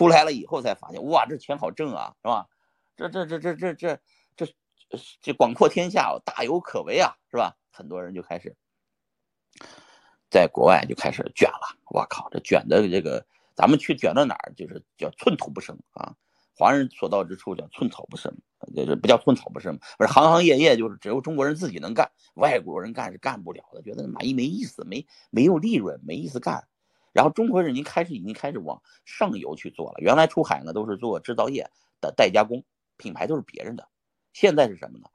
出来了以后才发现，哇，这钱好挣啊，是吧？这这这这这这这这广阔天下，大有可为啊，是吧？很多人就开始在国外就开始卷了。我靠，这卷的这个，咱们去卷到哪儿，就是叫寸土不生啊。华人所到之处叫寸草不生，就是不叫寸草不生，不是行行业业就是只有中国人自己能干，外国人干是干不了的，觉得满意没意思，没没有利润，没意思干。然后中国人已经开始已经开始往上游去做了，原来出海呢都是做制造业的代加工，品牌都是别人的，现在是什么呢？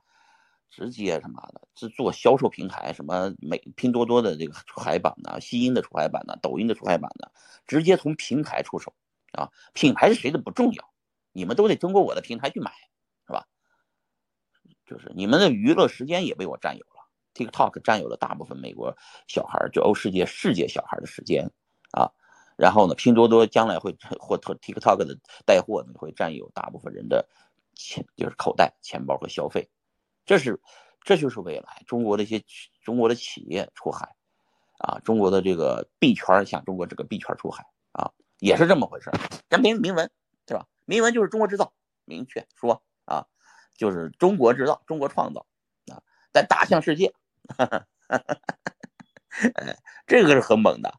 直接什么的是做销售平台，什么美拼多多的这个出海版呢，西音的出海版呢，抖音的出海版呢，直接从平台出手啊，品牌是谁的不重要。你们都得通过我的平台去买，是吧？就是你们的娱乐时间也被我占有了，TikTok 占有了大部分美国小孩就欧世界世界小孩的时间啊。然后呢，拼多多将来会或 TikTok 的带货呢会占有大部分人的钱，就是口袋、钱包和消费。这是这就是未来中国的一些中国的企业出海啊，中国的这个币圈向中国这个币圈出海啊，也是这么回事。咱明明文。对吧？明文就是中国制造，明确说啊，就是中国制造，中国创造啊，在打向世界，哎，这个是很猛的，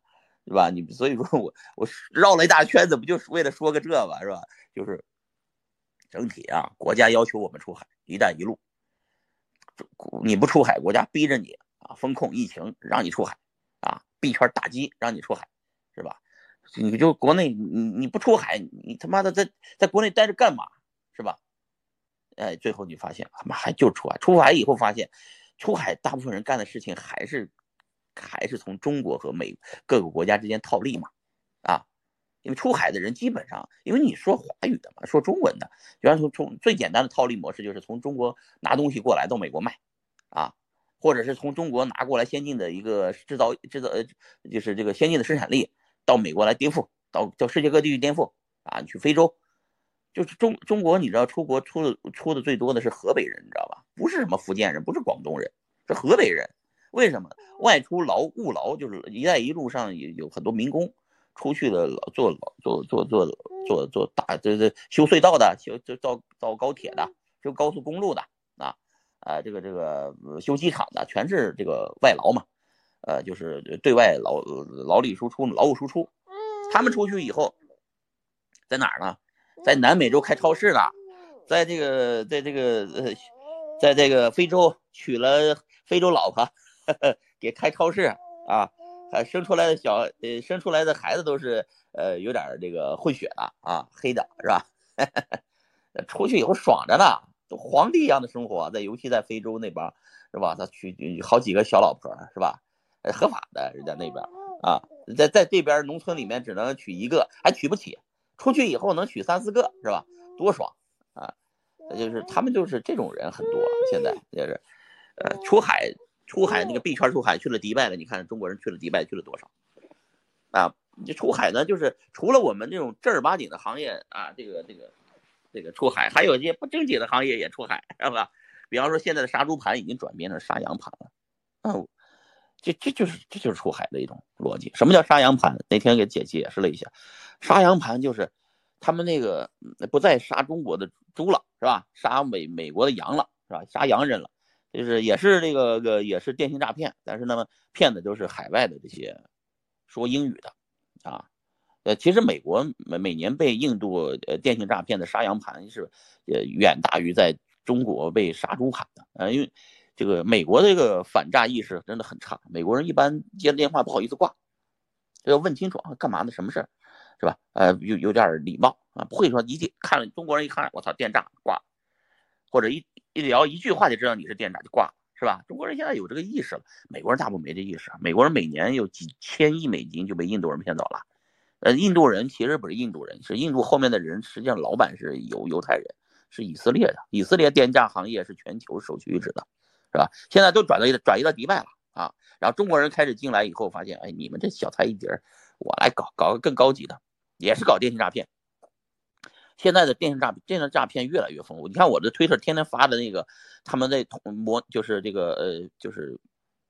是吧？你所以说我我绕了一大圈子，不就是为了说个这吧，是吧？就是整体啊，国家要求我们出海，一带一路，你不出海，国家逼着你啊，风控疫情让你出海啊，币圈打击让你出海，是吧？你就国内，你你不出海，你他妈的在在国内待着干嘛，是吧？哎，最后你发现，他妈还就出海，出海以后发现，出海大部分人干的事情还是还是从中国和美各个国家之间套利嘛，啊，因为出海的人基本上，因为你说华语的嘛，说中文的，比方说从最简单的套利模式就是从中国拿东西过来到美国卖，啊，或者是从中国拿过来先进的一个制造制造呃，就是这个先进的生产力。到美国来颠覆，到到世界各地去颠覆啊！你去非洲，就是中中国，你知道出国出的出的最多的是河北人，你知道吧？不是什么福建人，不是广东人，是河北人。为什么外出劳务劳？就是一带一路上有有很多民工出去了，做做做做做做大这这修隧道的，修就造造高铁的，修高速公路的啊啊，这个这个修机场的，全是这个外劳嘛。呃，就是对外劳劳力输出、劳务输出，他们出去以后，在哪儿呢？在南美洲开超市呢，在这个，在这个，呃，在这个非洲娶了非洲老婆，给开超市啊，还生出来的小，呃，生出来的孩子都是，呃，有点这个混血的啊，黑的是吧？出去以后爽着呢，都皇帝一样的生活，在尤其在非洲那边是吧？他娶好几个小老婆是吧？合法的，人家那边啊，在在这边农村里面只能娶一个，还娶不起，出去以后能娶三四个，是吧？多爽啊！就是他们就是这种人很多，现在就是，呃，出海出海那个币圈出海去了迪拜了，你看中国人去了迪拜去了多少？啊，这出海呢，就是除了我们这种正儿八经的行业啊，这个这个这个出海，还有一些不正经的行业也出海，是吧？比方说现在的杀猪盘已经转变成杀羊盘了，嗯。这这就是这就是出海的一种逻辑。什么叫杀羊盘？那天给姐解释了一下，杀羊盘就是他们那个不再杀中国的猪了，是吧？杀美美国的羊了，是吧？杀洋人了，就是也是这个个也是电信诈骗，但是呢，骗的都是海外的这些说英语的啊。呃，其实美国每每年被印度呃电信诈骗的杀羊盘是呃远大于在中国被杀猪盘的啊，因为。这个美国的这个反诈意识真的很差，美国人一般接电话不好意思挂，要问清楚啊，干嘛呢？什么事儿，是吧？呃，有有点礼貌啊，不会说一见看了中国人一看，我操，电诈挂，或者一一聊一句话就知道你是电诈就挂了，是吧？中国人现在有这个意识了，美国人大部分没这意识。美国人每年有几千亿美金就被印度人骗走了，呃，印度人其实不是印度人，是印度后面的人，实际上老板是犹犹太人，是以色列的，以色列电诈行业是全球首屈一指的。是吧？现在都转到转移到迪拜了啊！然后中国人开始进来以后，发现，哎，你们这小菜一碟，我来搞搞个更高级的，也是搞电信诈骗。现在的电信诈骗电信诈骗越来越丰富。你看我的推特天天发的那个，他们在同模就是这个呃，就是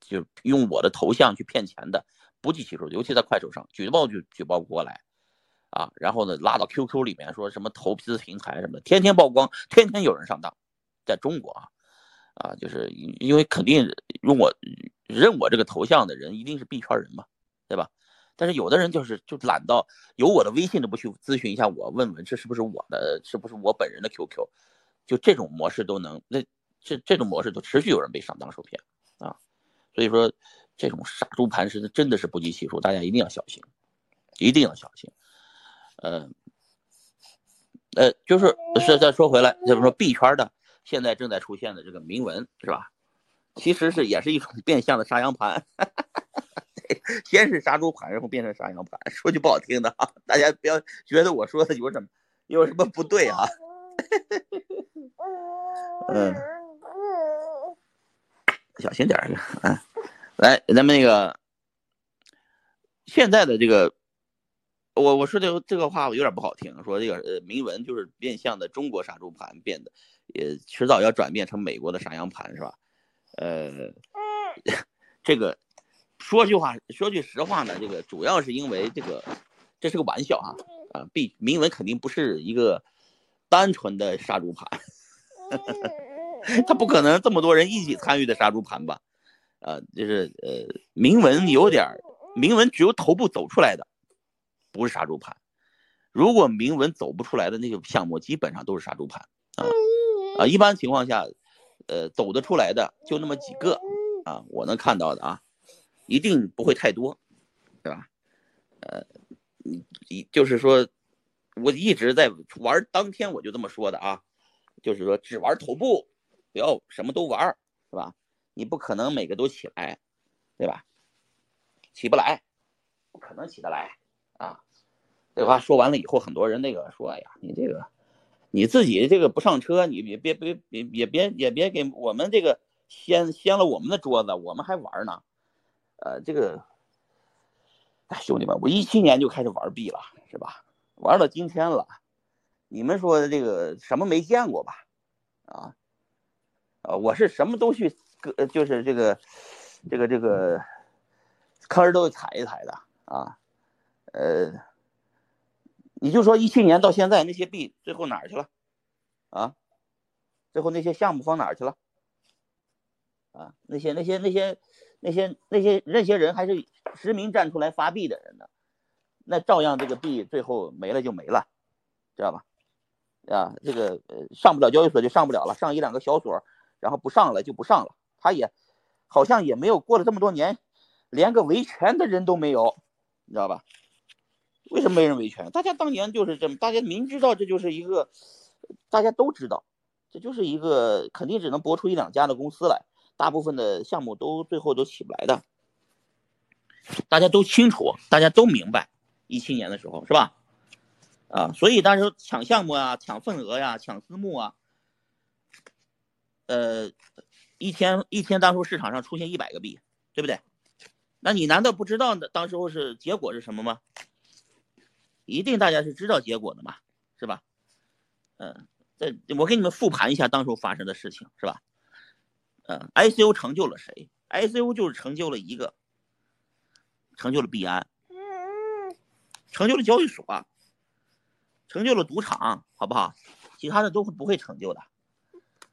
就用我的头像去骗钱的不计其数，尤其在快手上举报就举报不过来啊，然后呢拉到 QQ 里面说什么投资平台什么的，天天曝光，天天有人上当，在中国啊，啊，就是因为肯定用我认我这个头像的人一定是币圈人嘛，对吧？但是有的人就是就懒到有我的微信都不去咨询一下我，问问这是不是我的，是不是我本人的 QQ，就这种模式都能，那这这种模式都持续有人被上当受骗啊，所以说这种杀猪盘是真的是不计其数，大家一定要小心，一定要小心。呃，呃，就是是再说回来，就是说币圈的现在正在出现的这个铭文是吧？其实是也是一种变相的杀羊盘。先是杀猪盘，然后变成杀羊盘。说句不好听的啊，大家不要觉得我说的有什么有什么不对啊。嗯，小心点儿啊！来，咱们那个现在的这个，我我说这个这个话有点不好听，说这个呃铭文就是变相的中国杀猪盘变的，也迟早要转变成美国的杀羊盘，是吧？呃，这个。说句话，说句实话呢，这个主要是因为这个，这是个玩笑啊啊！毕铭文肯定不是一个单纯的杀猪盘，他不可能这么多人一起参与的杀猪盘吧？啊，就是呃，铭文有点铭文只有头部走出来的，不是杀猪盘。如果铭文走不出来的那些项目，基本上都是杀猪盘啊啊！一般情况下，呃，走得出来的就那么几个啊，我能看到的啊。一定不会太多，对吧？呃，你你就是说，我一直在玩当天我就这么说的啊，就是说只玩头部，不要什么都玩，是吧？你不可能每个都起来，对吧？起不来，不可能起得来啊！这话说完了以后，很多人那个说，哎呀，你这个你自己这个不上车，你别别别别也别也别给我们这个掀掀了我们的桌子，我们还玩呢。呃，这个，哎，兄弟们，我一七年就开始玩币了，是吧？玩到今天了，你们说的这个什么没见过吧？啊，呃，我是什么都去，呃，就是这个，这个，这个坑都踩一踩的啊。呃，你就说一七年到现在那些币最后哪儿去了？啊，最后那些项目放哪儿去了？啊，那些那些那些。那些那些那些人还是实名站出来发币的人呢，那照样这个币最后没了就没了，知道吧？啊，这个呃上不了交易所就上不了了，上一两个小所，然后不上了就不上了。他也好像也没有过了这么多年，连个维权的人都没有，你知道吧？为什么没人维权？大家当年就是这么，大家明知道这就是一个，大家都知道，这就是一个肯定只能博出一两家的公司来。大部分的项目都最后都起不来的，大家都清楚，大家都明白，一七年的时候是吧？啊，所以当时抢项目啊，抢份额呀，抢私募啊，呃，一天一天，当初市场上出现一百个币，对不对？那你难道不知道当时候是结果是什么吗？一定大家是知道结果的嘛，是吧？嗯，这我给你们复盘一下当初发生的事情，是吧？嗯，ICO 成就了谁？ICO 就是成就了一个，成就了币安，成就了交易所，成就了赌场，好不好？其他的都不会成就的，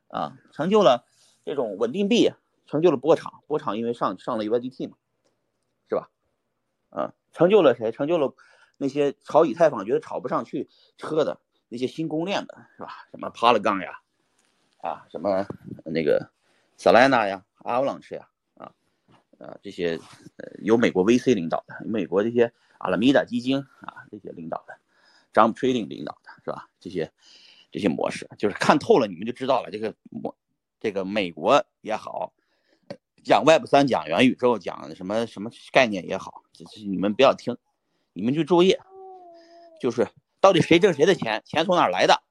啊，成就了这种稳定币，成就了波场，波场因为上上了 USDT 嘛，是吧？嗯，成就了谁？成就了那些炒以太坊觉得炒不上去车的那些新公链的，是吧？什么 Polygon 呀，啊，什么那个。Selena 呀，Avalanche 呀，啊，呃，这些呃由美国 VC 领导的，美国这些阿拉米达基金啊，这些领导的，Jump Trading 领导的是吧？这些这些模式，就是看透了，你们就知道了。这个模，这个美国也好，讲 Web 三，讲元宇宙，讲什么什么概念也好，这是你们不要听，你们就注意，就是到底谁挣谁的钱，钱从哪来的？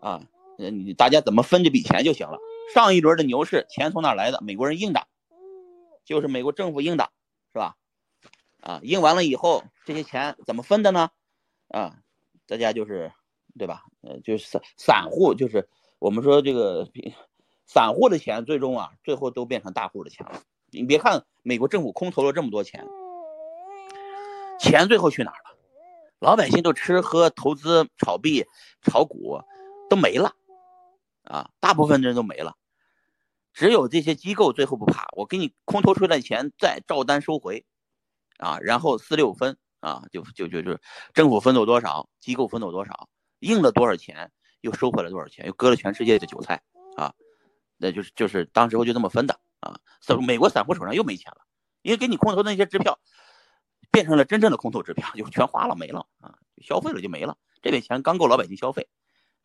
啊，你大家怎么分这笔钱就行了。上一轮的牛市，钱从哪来的？美国人硬打，就是美国政府硬打，是吧？啊，硬完了以后，这些钱怎么分的呢？啊，大家就是，对吧？呃，就是散散户，就是我们说这个散户的钱，最终啊，最后都变成大户的钱了。你别看美国政府空投了这么多钱，钱最后去哪儿了？老百姓都吃喝投资炒币炒股都没了啊，大部分人都没了，只有这些机构最后不怕，我给你空头出来钱再照单收回啊，然后四六分啊，就就就就政府分走多少，机构分走多少，印了多少钱又收回来多少钱，又割了全世界的韭菜啊，那就是就是当时候就这么分的啊，散美国散户手上又没钱了，因为给你空头的那些支票。变成了真正的空头支票，就全花了没了啊，消费了就没了。这笔钱刚够老百姓消费，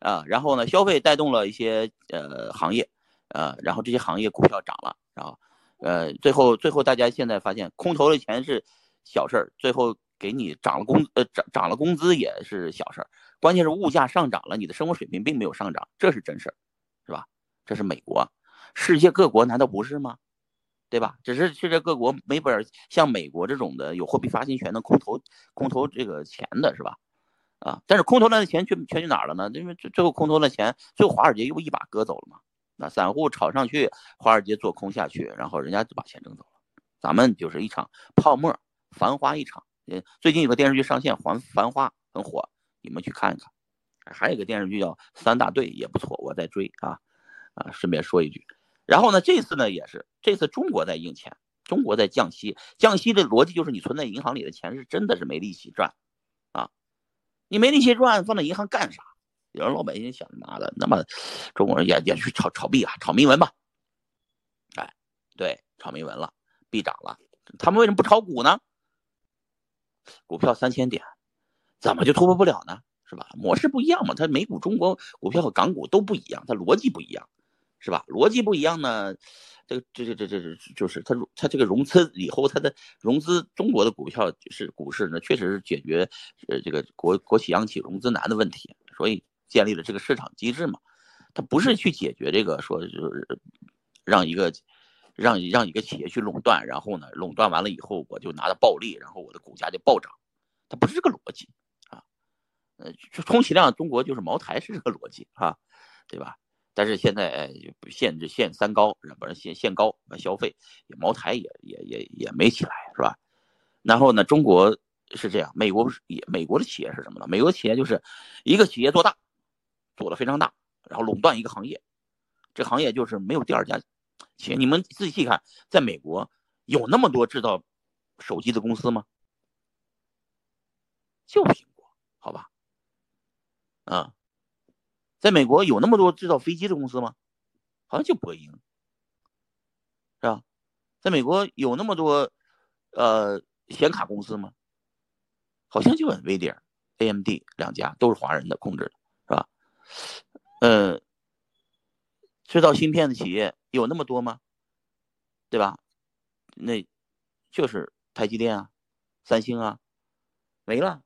啊，然后呢，消费带动了一些呃行业，呃，然后这些行业股票涨了，然后，呃，最后最后大家现在发现空头的钱是小事儿，最后给你涨了工呃涨涨了工资也是小事儿，关键是物价上涨了，你的生活水平并没有上涨，这是真事儿，是吧？这是美国，世界各国难道不是吗？对吧？只是世界各国没本像美国这种的有货币发行权的空投空投这个钱的是吧？啊，但是空投来的钱全全去哪了呢？因为最最后空投的钱，最后华尔街又一把割走了嘛。那散户炒上去，华尔街做空下去，然后人家就把钱挣走了。咱们就是一场泡沫，繁花一场。嗯，最近有个电视剧上线，《繁繁花》很火，你们去看一看。还有一个电视剧叫《三大队》，也不错，我在追啊啊，顺便说一句。然后呢，这次呢也是，这次中国在印钱，中国在降息，降息的逻辑就是你存在银行里的钱是真的是没利息赚，你没利息赚，放在银行干啥？有人老百姓想妈的，那么中国人也也去炒炒币啊，炒铭文吧，哎，对，炒铭文了，币涨了，他们为什么不炒股呢？股票三千点，怎么就突破不了呢？是吧？模式不一样嘛，它美股、中国股票和港股都不一样，它逻辑不一样。是吧？逻辑不一样呢，这这这这这就是它它这个融资以后，它的融资中国的股票是股市呢，确实是解决呃这个国国企央企融资难的问题，所以建立了这个市场机制嘛。它不是去解决这个说就是让一个让让一个企业去垄断，然后呢垄断完了以后我就拿到暴利，然后我的股价就暴涨，它不是这个逻辑啊。呃，充其量中国就是茅台是这个逻辑啊，对吧？但是现在限制限三高，不是限限高消费，茅台也也也也没起来，是吧？然后呢，中国是这样，美国不是也？美国的企业是什么呢？美国企业就是一个企业做大，做的非常大，然后垄断一个行业，这行业就是没有第二家企业。你们仔细看，在美国有那么多制造手机的公司吗？就苹果，好吧？啊。在美国有那么多制造飞机的公司吗？好像就波音，是吧？在美国有那么多呃显卡公司吗？好像就 NVIDIA、AMD 两家都是华人的控制的，是吧？呃，制造芯片的企业有那么多吗？对吧？那就是台积电啊、三星啊，没了，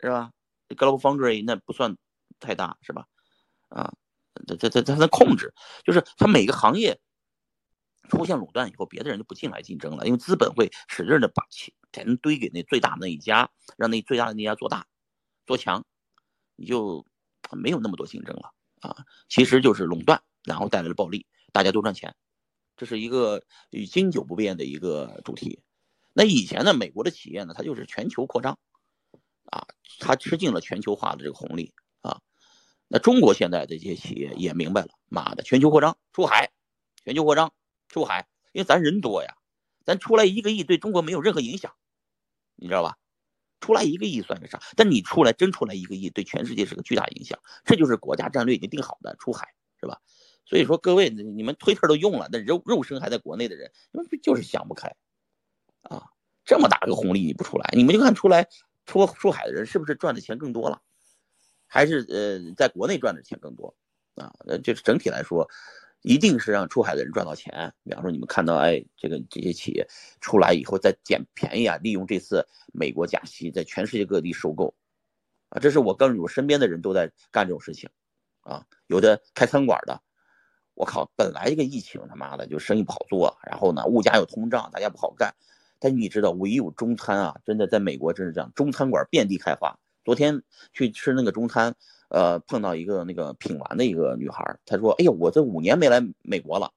是吧？Global Foundry 那不算太大，是吧？啊，这这这它的控制，就是它每个行业出现垄断以后，别的人就不进来竞争了，因为资本会使劲的把钱钱堆给那最大的那一家，让那最大的那家做大做强，你就没有那么多竞争了啊。其实就是垄断，然后带来了暴利，大家都赚钱，这是一个经久不变的一个主题。那以前呢，美国的企业呢，它就是全球扩张啊，它吃尽了全球化的这个红利。那中国现在这些企业也明白了，妈的，全球扩张出海，全球扩张出海，因为咱人多呀，咱出来一个亿对中国没有任何影响，你知道吧？出来一个亿算个啥？但你出来真出来一个亿，对全世界是个巨大影响，这就是国家战略已经定好的出海，是吧？所以说各位，你们推特都用了，那肉肉身还在国内的人，就是想不开啊！这么大个红利你不出来，你们就看出来出出海的人是不是赚的钱更多了？还是呃，在国内赚的钱更多啊，呃，就是整体来说，一定是让出海的人赚到钱。比方说，你们看到，哎，这个这些企业出来以后再捡便宜啊，利用这次美国加息，在全世界各地收购，啊，这是我跟我身边的人都在干这种事情，啊，有的开餐馆的，我靠，本来一个疫情他妈的就生意不好做，然后呢，物价又通胀，大家不好干，但你知道，唯有中餐啊，真的在美国真是这样，中餐馆遍地开花。昨天去吃那个中餐，呃，碰到一个那个品完的一个女孩，她说：“哎呀，我这五年没来美国了，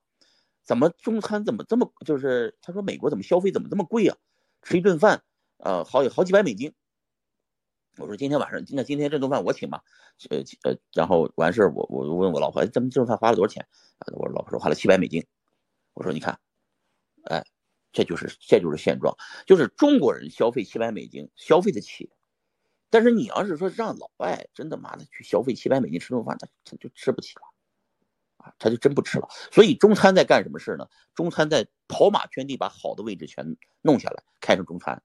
怎么中餐怎么这么就是？她说美国怎么消费怎么这么贵啊？吃一顿饭，呃，好好几百美金。我说今天晚上，那今天这顿饭我请吧，呃呃，然后完事儿我我问我老婆，咱们这顿饭花了多少钱？啊，我老婆说花了七百美金。我说你看，哎，这就是这就是现状，就是中国人消费七百美金消费得起，但是你要是说让老外真的妈的去消费七百美金吃顿饭，他他就吃不起了，啊，他就真不吃了。所以中餐在干什么事呢？中餐在跑马圈地，把好的位置全弄下来，开成中餐，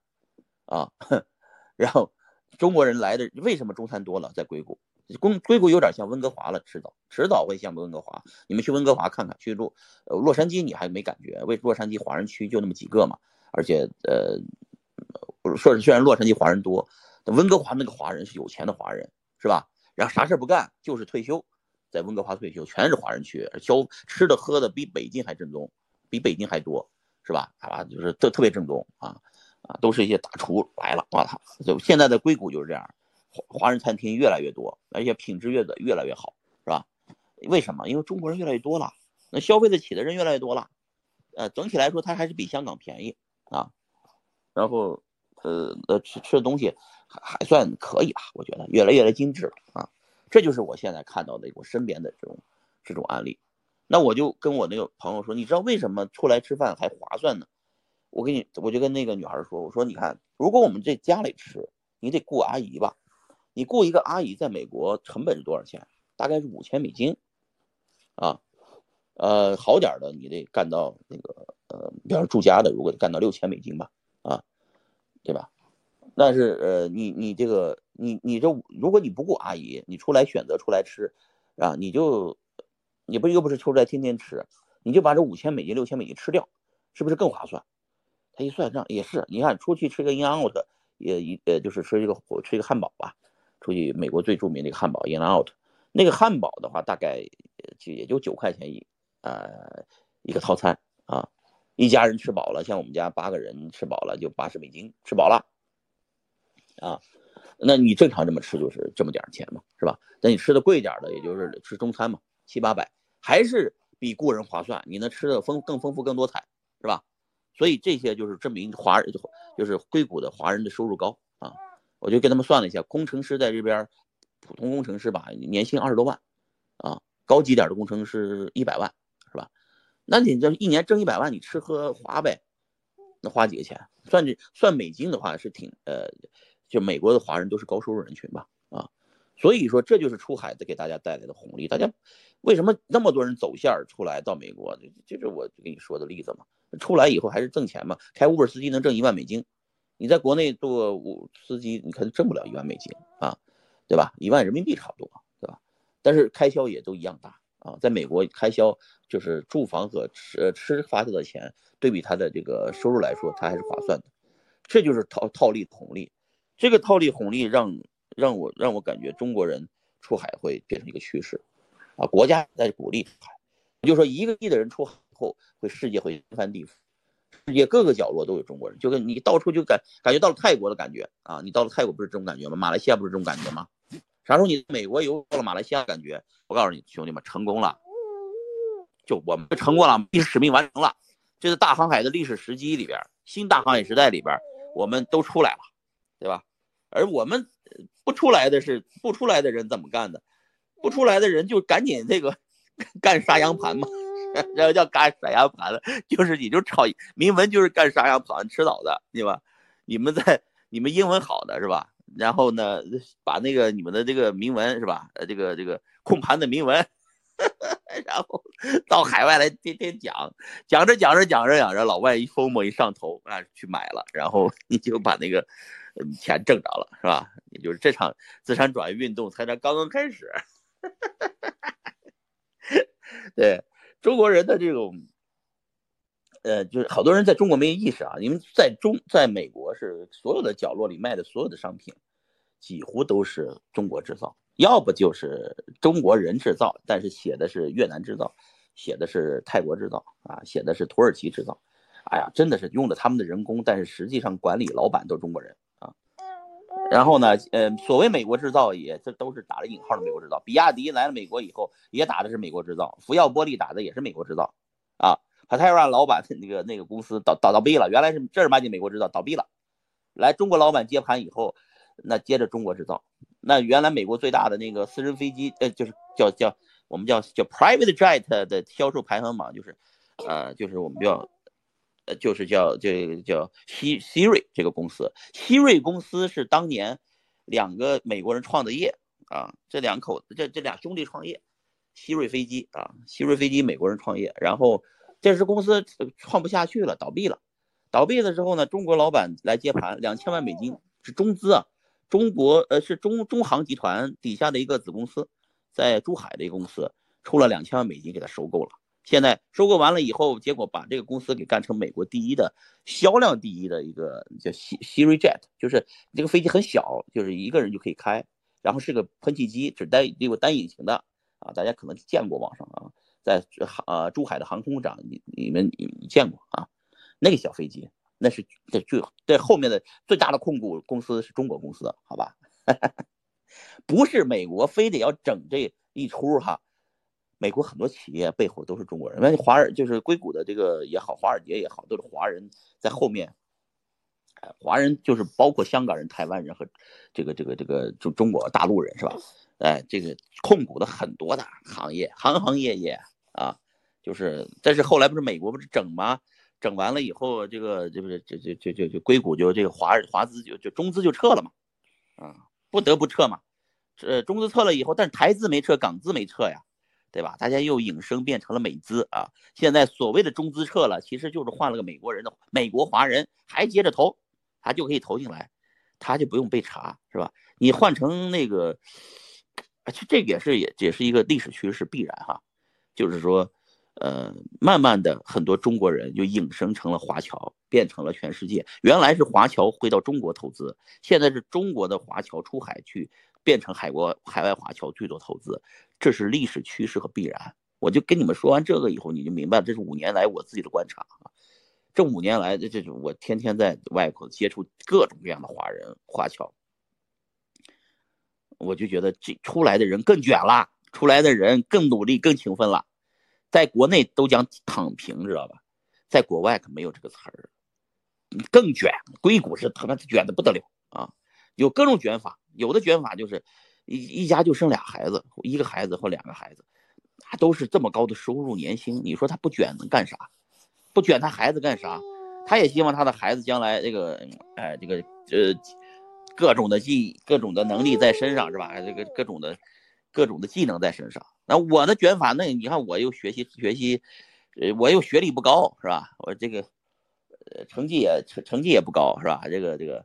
啊，然后。中国人来的为什么中餐多了？在硅谷，硅硅谷有点像温哥华了，迟早迟早会像温哥华。你们去温哥华看看，去洛呃洛杉矶你还没感觉，为洛杉矶华人区就那么几个嘛，而且呃，说是虽然洛杉矶华人多，温哥华那个华人是有钱的华人，是吧？然后啥事不干，就是退休，在温哥华退休，全是华人区，消吃的喝的比北京还正宗，比北京还多，是吧？啊，就是特特别正宗啊。啊，都是一些大厨来了，我操！就现在的硅谷就是这样，华华人餐厅越来越多，而且品质越的越来越好，是吧？为什么？因为中国人越来越多了，那消费得起的人越来越多了，呃，整体来说它还是比香港便宜啊。然后，呃，呃，吃吃的东西还还算可以吧，我觉得越来越来精致了啊。这就是我现在看到的我身边的这种这种案例。那我就跟我那个朋友说，你知道为什么出来吃饭还划算呢？我给你，我就跟那个女孩说，我说你看，如果我们在家里吃，你得雇阿姨吧？你雇一个阿姨，在美国成本是多少钱？大概是五千美金，啊，呃，好点的你得干到那个，呃，比方住家的，如果干到六千美金吧，啊，对吧？但是，呃，你你这个，你你这，如果你不顾阿姨，你出来选择出来吃，啊，你就，你不又不是出来天天吃，你就把这五千美金、六千美金吃掉，是不是更划算？他一算账也是，你看出去吃个 In Out，也一呃就是吃一个吃一个汉堡吧，出去美国最著名的一个汉堡 In Out，那个汉堡的话大概就也就九块钱一呃一个套餐啊，一家人吃饱了，像我们家八个人吃饱了就八十美金吃饱了啊，那你正常这么吃就是这么点钱嘛，是吧？那你吃的贵点的，也就是吃中餐嘛，七八百还是比雇人划算，你能吃的丰更丰富更多彩，是吧？所以这些就是证明华人就是硅谷的华人的收入高啊！我就跟他们算了一下，工程师在这边，普通工程师吧，年薪二十多万，啊，高级点的工程师一百万，是吧？那你这一年挣一百万，你吃喝花呗，那花几个钱？算这算美金的话是挺呃，就美国的华人都是高收入人群吧，啊，所以说这就是出海的给大家带来的红利。大家为什么那么多人走线出来到美国？就是我跟你说的例子嘛。出来以后还是挣钱嘛？开 Uber 司机能挣一万美金，你在国内做司机，你可能挣不了一万美金啊，对吧？一万人民币差不多，对吧？但是开销也都一样大啊。在美国，开销就是住房和吃吃花的钱，对比他的这个收入来说，他还是划算的。这就是套套利红利，这个套利红利让让我让我感觉中国人出海会变成一个趋势啊，国家在鼓励出海，就是说一个亿的人出海。后会世界会天翻地覆，世界各个角落都有中国人，就跟你到处就感感觉到了泰国的感觉啊，你到了泰国不是这种感觉吗？马来西亚不是这种感觉吗？啥时候你美国游到了马来西亚感觉？我告诉你兄弟们，成功了，就我们成功了，历史使命完成了，这是大航海的历史时机里边，新大航海时代里边，我们都出来了，对吧？而我们不出来的是不出来的人怎么干的？不出来的人就赶紧这个 干杀羊盘嘛。然后叫干杀羊盘了，就是你就炒铭文，就是干杀羊盘吃早的，对吧？你们在你们英文好的是吧？然后呢，把那个你们的这个铭文是吧？呃，这个这个控盘的铭文，然后到海外来天天讲，讲着讲着讲着讲着，老外一疯魔一上头啊，去买了，然后你就把那个钱挣着了，是吧？也就是这场资产转移运动才才刚刚开始，对。中国人的这种，呃，就是好多人在中国没有意识啊。因为在中，在美国是所有的角落里卖的所有的商品，几乎都是中国制造，要不就是中国人制造，但是写的是越南制造，写的是泰国制造啊，写的是土耳其制造。哎呀，真的是用了他们的人工，但是实际上管理老板都是中国人。然后呢，呃，所谓美国制造也这都是打了引号的美国制造。比亚迪来了美国以后，也打的是美国制造。福耀玻璃打的也是美国制造，啊，他泰让老板那个那个公司倒倒倒闭了，原来是正儿八经美国制造，倒闭了。来中国老板接盘以后，那接着中国制造。那原来美国最大的那个私人飞机，呃，就是叫叫我们叫叫 private jet 的销售排行榜，就是，呃，就是我们叫，就是叫这叫希希瑞这个公司。希瑞公司是当年两个美国人创的业啊，这两口子这这俩兄弟创业，希瑞飞机啊，希瑞飞机美国人创业，然后这支公司创不下去了，倒闭了。倒闭的时候呢，中国老板来接盘，两千万美金是中资啊。中国呃是中中航集团底下的一个子公司，在珠海的一个公司出了两千万美金给他收购了。现在收购完了以后，结果把这个公司给干成美国第一的销量第一的一个叫西西瑞 jet，就是这个飞机很小，就是一个人就可以开，然后是个喷气机，只带有单引擎的啊，大家可能见过网上啊，在航呃珠海的航空展你你们你见过啊，那个小飞机。那是这最这后面的最大的控股公司是中国公司，好吧？不是美国非得要整这一出哈。美国很多企业背后都是中国人，那华尔就是硅谷的这个也好，华尔街也好，都是华人在后面。华人就是包括香港人、台湾人和这个这个这个中中国大陆人是吧？哎，这个控股的很多的行业，行行业业啊，就是但是后来不是美国不是整吗？整完了以后，这个这不是这这这这就硅谷就这个华华资就就中资就撤了嘛，啊，不得不撤嘛，这中资撤了以后，但是台资没撤，港资没撤呀，对吧？大家又引申变成了美资啊。现在所谓的中资撤了，其实就是换了个美国人的美国华人还接着投，他就可以投进来，他就不用被查，是吧？你换成那个，其实这也是也也是一个历史趋势必然哈，就是说。呃，慢慢的，很多中国人就引申成了华侨，变成了全世界。原来是华侨回到中国投资，现在是中国的华侨出海去，变成海国海外华侨最多投资，这是历史趋势和必然。我就跟你们说完这个以后，你就明白这是五年来我自己的观察啊。这五年来的这种，我天天在外国接触各种各样的华人华侨，我就觉得这出来的人更卷了，出来的人更努力、更勤奋了。在国内都讲躺平，知道吧？在国外可没有这个词儿，更卷。硅谷是他妈卷的不得了啊！有各种卷法，有的卷法就是一一家就生俩孩子，一个孩子或两个孩子，那都是这么高的收入年薪，你说他不卷能干啥？不卷他孩子干啥？他也希望他的孩子将来这个，哎，这个呃，各种的技、各种的能力在身上是吧？这个各种的、各种的技能在身上。那我的卷法，那你看我又学习学习，呃，我又学历不高，是吧？我这个，呃，成绩也成成绩也不高，是吧？这个这个，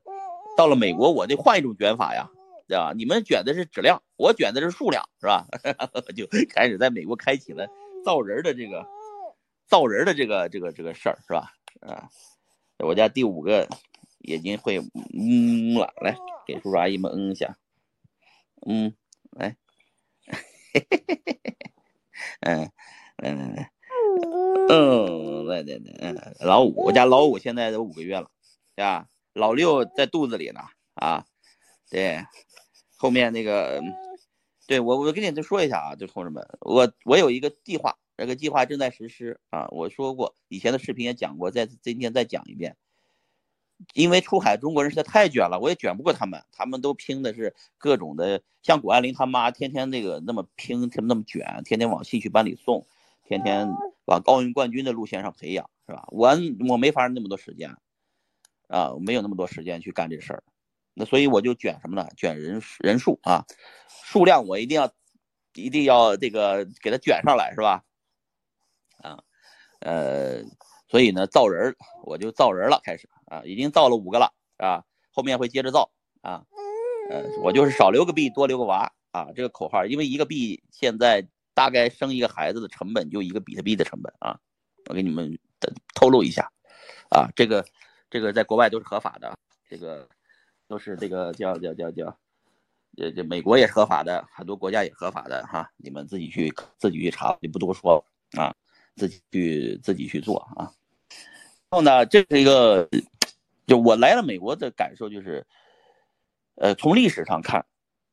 到了美国，我得换一种卷法呀，对吧？你们卷的是质量，我卷的是数量，是吧？就开始在美国开启了造人的这个造人的这个这个这个事儿，是吧？啊，我家第五个眼睛会嗯了，来给叔叔阿姨们嗯一下，嗯，来。嘿嘿嘿嘿嘿，嗯嗯嗯，来来来，嗯，老五，我家老五现在都五个月了，对吧？老六在肚子里呢，啊，对，后面那个，对我我跟你再说一下啊，就同志们，我我有一个计划，这个计划正在实施啊，我说过，以前的视频也讲过，在今天再讲一遍。因为出海中国人实在太卷了，我也卷不过他们。他们都拼的是各种的，像谷爱凌他妈天天那个那么拼，他们那么卷，天天往兴趣班里送，天天往奥运冠军的路线上培养，是吧？我我没法那么多时间，啊，没有那么多时间去干这事儿。那所以我就卷什么呢？卷人人数啊，数量我一定要一定要这个给它卷上来，是吧？啊，呃，所以呢，造人我就造人了，开始。啊，已经造了五个了，啊，后面会接着造啊，呃，我就是少留个币，多留个娃啊，这个口号，因为一个币现在大概生一个孩子的成本就一个比特币的成本啊，我给你们透露一下，啊，这个这个在国外都是合法的，这个都是这个叫叫叫叫，这这美国也是合法的，很多国家也合法的哈，你们自己去自己去查，就不多说啊，自己去自己去做啊，然后呢，这是一个。就我来了美国的感受就是，呃，从历史上看，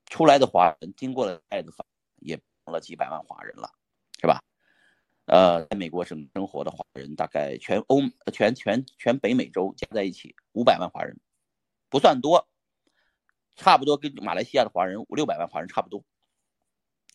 出来的华人经过了爱的法，也成了几百万华人了，是吧？呃，在美国生生活的华人大概全欧、全全全北美洲加在一起五百万华人，不算多，差不多跟马来西亚的华人五六百万华人差不多，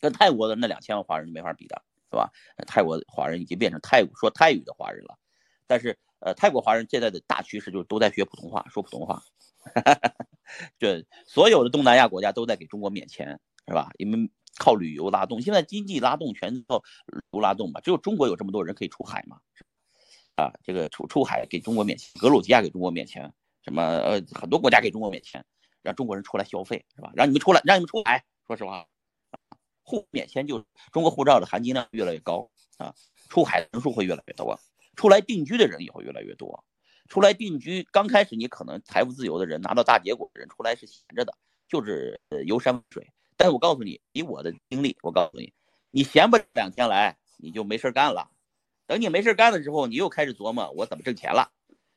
跟泰国的那两千万华人没法比的，是吧？泰国华人已经变成泰说泰语的华人了，但是呃，泰国华人现在的大趋势就是都在学普通话，说普通话。对，所有的东南亚国家都在给中国免签，是吧？因为靠旅游拉动，现在经济拉动全靠旅游拉动嘛，只有中国有这么多人可以出海嘛，啊，这个出出海给中国免签，格鲁吉亚给中国免签，什么呃很多国家给中国免签，让中国人出来消费，是吧？让你们出来，让你们出海。说实话，护免签就中国护照的含金量越来越高啊，出海人数会越来越多，出来定居的人也会越来越多。出来定居，刚开始你可能财富自由的人，拿到大结果的人出来是闲着的，就是呃游山玩水。但是我告诉你，以我的经历，我告诉你，你闲不两天来，你就没事干了。等你没事干的时候，你又开始琢磨我怎么挣钱了，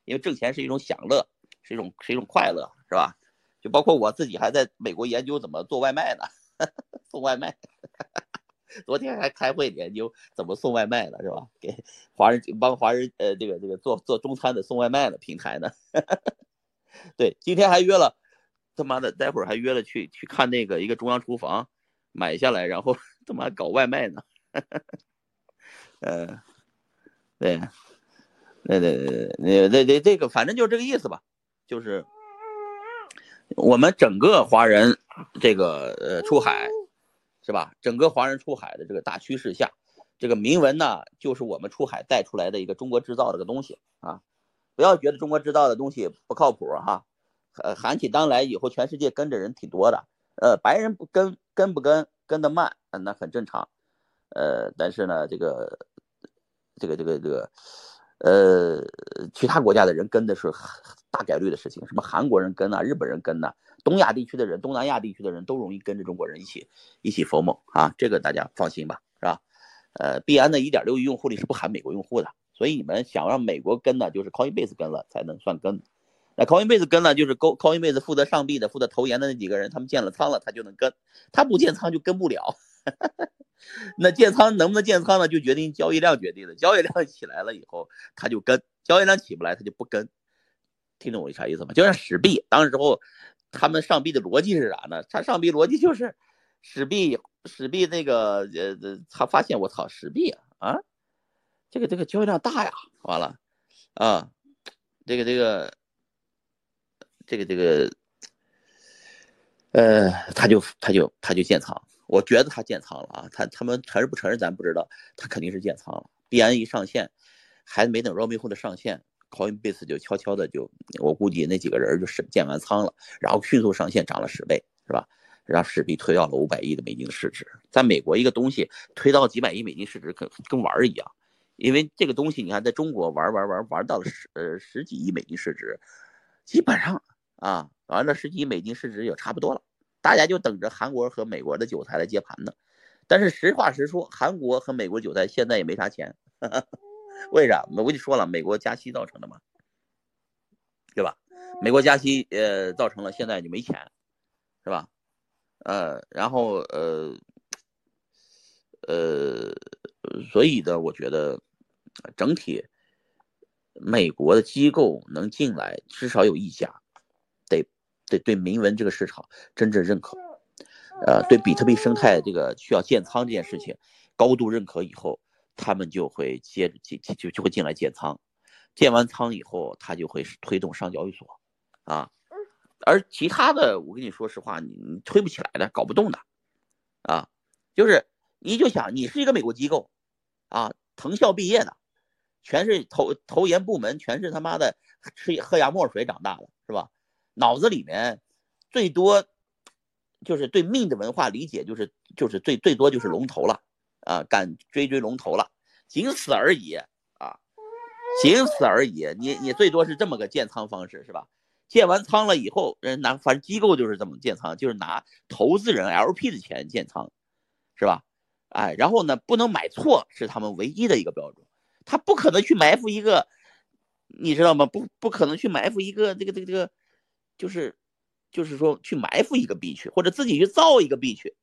因为挣钱是一种享乐，是一种是一种快乐，是吧？就包括我自己还在美国研究怎么做外卖呢，送外卖。昨天还开会研究怎么送外卖呢，是吧？给华人帮华人呃这个这个做做中餐的送外卖的平台呢。对，今天还约了，他妈的，待会儿还约了去去看那个一个中央厨房买下来，然后他妈搞外卖呢。呃，对，对对对对对对这个反正就这个意思吧，就是我们整个华人这个呃出海。是吧？整个华人出海的这个大趋势下，这个铭文呢，就是我们出海带出来的一个中国制造的个东西啊！不要觉得中国制造的东西不靠谱哈。呃，喊起当来以后，全世界跟着人挺多的。呃，白人不跟跟不跟跟得慢，那很正常。呃，但是呢，这个这个这个这个，呃，其他国家的人跟的是大概率的事情，什么韩国人跟啊，日本人跟呐。东亚地区的人，东南亚地区的人都容易跟着中国人一起一起疯猛啊！这个大家放心吧，是吧？呃，币安的1.6亿用户里是不含美国用户的，所以你们想让美国跟呢，就是 Coinbase 跟了才能算跟。那 Coinbase 跟呢，就是 Coinbase 负责上币的、负责投研的那几个人，他们建了仓了，他就能跟；他不建仓就跟不了。那建仓能不能建仓呢？就决定交易量决定的，交易量 起来了以后他就跟，交易量起不来他就不跟。听懂我啥意思吗？就像史币当时候。他们上币的逻辑是啥呢？他上币逻辑就是史币，史币那个呃，他发现我操，史币啊啊，这个这个交易量大呀，完了啊，这个这个这个这个，呃，他就他就他就建仓，我觉得他建仓了啊，他他们承认不承认咱不知道，他肯定是建仓了。币安一上线，还没等 robbin 的上线。Coinbase 就悄悄的就，我估计那几个人就是建完仓了，然后迅速上线涨了十倍，是吧？让史币推到了五百亿的美金市值。在美国，一个东西推到几百亿美金市值，跟跟玩儿一样，因为这个东西你看，在中国玩玩玩玩到了十呃十几亿美金市值，基本上啊，完了十几亿美金市值也差不多了，大家就等着韩国和美国的韭菜来接盘呢。但是实话实说，韩国和美国韭菜现在也没啥钱。为啥？我跟你说了，美国加息造成的嘛，对吧？美国加息，呃，造成了现在就没钱，是吧？呃，然后呃呃，所以呢，我觉得整体美国的机构能进来，至少有一家，得得对铭文这个市场真正认可，呃，对比特币生态这个需要建仓这件事情高度认可以后。他们就会接着进就就会进来建仓，建完仓以后，他就会推动上交易所，啊，而其他的，我跟你说实话，你你推不起来的，搞不动的，啊，就是你就想你是一个美国机构，啊，藤校毕业的，全是投投研部门，全是他妈的吃喝洋墨水长大的，是吧？脑子里面最多就是对命的文化理解，就是就是最最多就是龙头了。啊，敢追追龙头了，仅此而已啊，仅此而已。你你最多是这么个建仓方式是吧？建完仓了以后，人拿反正机构就是这么建仓，就是拿投资人 LP 的钱建仓，是吧？哎，然后呢，不能买错是他们唯一的一个标准，他不可能去埋伏一个，你知道吗？不不可能去埋伏一个这个这个这个，就是就是说去埋伏一个币去，或者自己去造一个币去，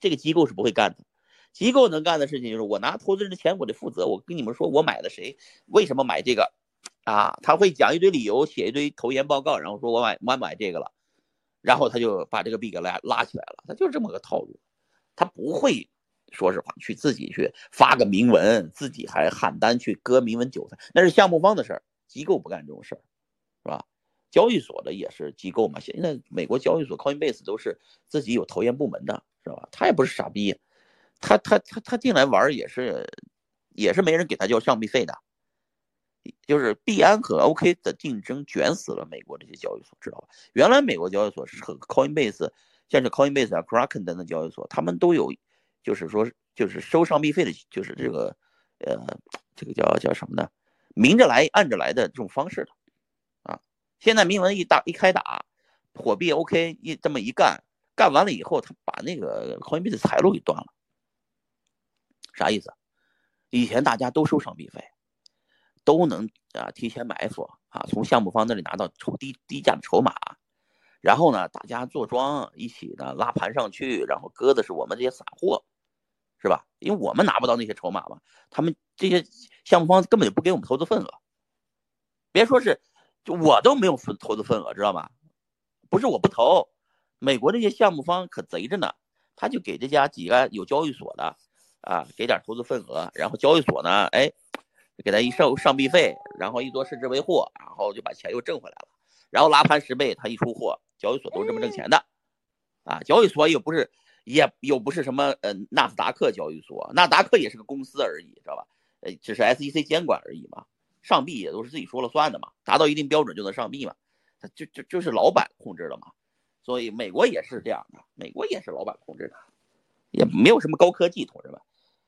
这个机构是不会干的。机构能干的事情就是我拿投资人的钱，我得负责。我跟你们说，我买的谁，为什么买这个，啊，他会讲一堆理由，写一堆投研报告，然后说我买我买这个了，然后他就把这个币给拉拉起来了，他就是这么个套路，他不会说实话去自己去发个明文，自己还喊单去割明文韭菜，那是项目方的事儿，机构不干这种事儿，交易所的也是机构嘛，现在美国交易所 Coinbase 都是自己有投研部门的，是吧？他也不是傻逼，他他他他进来玩也是也是没人给他交上币费的。就是币安和 OK 的竞争卷死了美国这些交易所，知道吧？原来美国交易所是和 Coinbase，像是 Coinbase 啊、Kraken 等等交易所，他们都有，就是说就是收上币费的，就是这个，呃，这个叫叫什么呢？明着来暗着来的这种方式的，现在明文一打一开打，火币 OK 一这么一干，干完了以后，他把那个 coin 币的财路给断了，啥意思？以前大家都收上币费。都能啊提前埋伏啊，从项目方那里拿到筹低低价的筹码，然后呢，大家坐庄一起呢拉盘上去，然后割的是我们这些散户，是吧？因为我们拿不到那些筹码嘛，他们这些项目方根本就不给我们投资份额，别说是，就我都没有分投资份额，知道吗？不是我不投，美国这些项目方可贼着呢，他就给这家几个有交易所的啊给点投资份额，然后交易所呢，哎。给他一上上币费，然后一做视之为货，然后就把钱又挣回来了。然后拉盘十倍，他一出货，交易所都是这么挣钱的，啊，交易所又不是，也又不是什么呃纳斯达克交易所，纳斯达克也是个公司而已，知道吧？呃，只是 SEC 监管而已嘛。上币也都是自己说了算的嘛，达到一定标准就能上币嘛，就就就是老板控制的嘛。所以美国也是这样的，美国也是老板控制的，也没有什么高科技，同志们。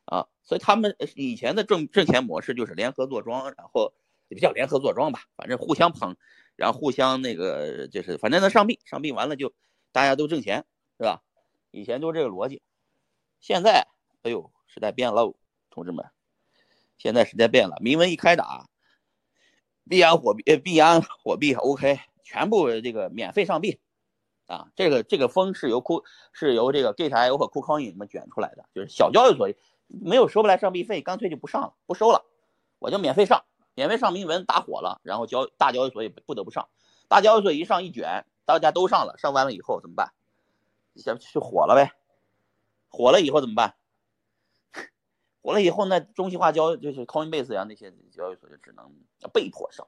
啊，所以他们以前的挣挣钱模式就是联合坐庄，然后也不叫联合坐庄吧，反正互相捧，然后互相那个就是反正能上币，上币完了就大家都挣钱，是吧？以前就这个逻辑。现在，哎呦，时代变了，同志们，现在时代变了，明文一开打，币安火币，呃，币安火币 OK，全部这个免费上币，啊，这个这个风是由库是由这个 Gate.io 和 KuCoin 们卷出来的，就是小交易所。没有收不来上币费，干脆就不上了，不收了，我就免费上，免费上铭文打火了，然后交大交易所也不得不上，大交易所一上一卷，大家都上了，上完了以后怎么办？下就火了呗，火了以后怎么办？火了以后那中西化交就是 Coinbase 呀那些交易所就只能被迫上。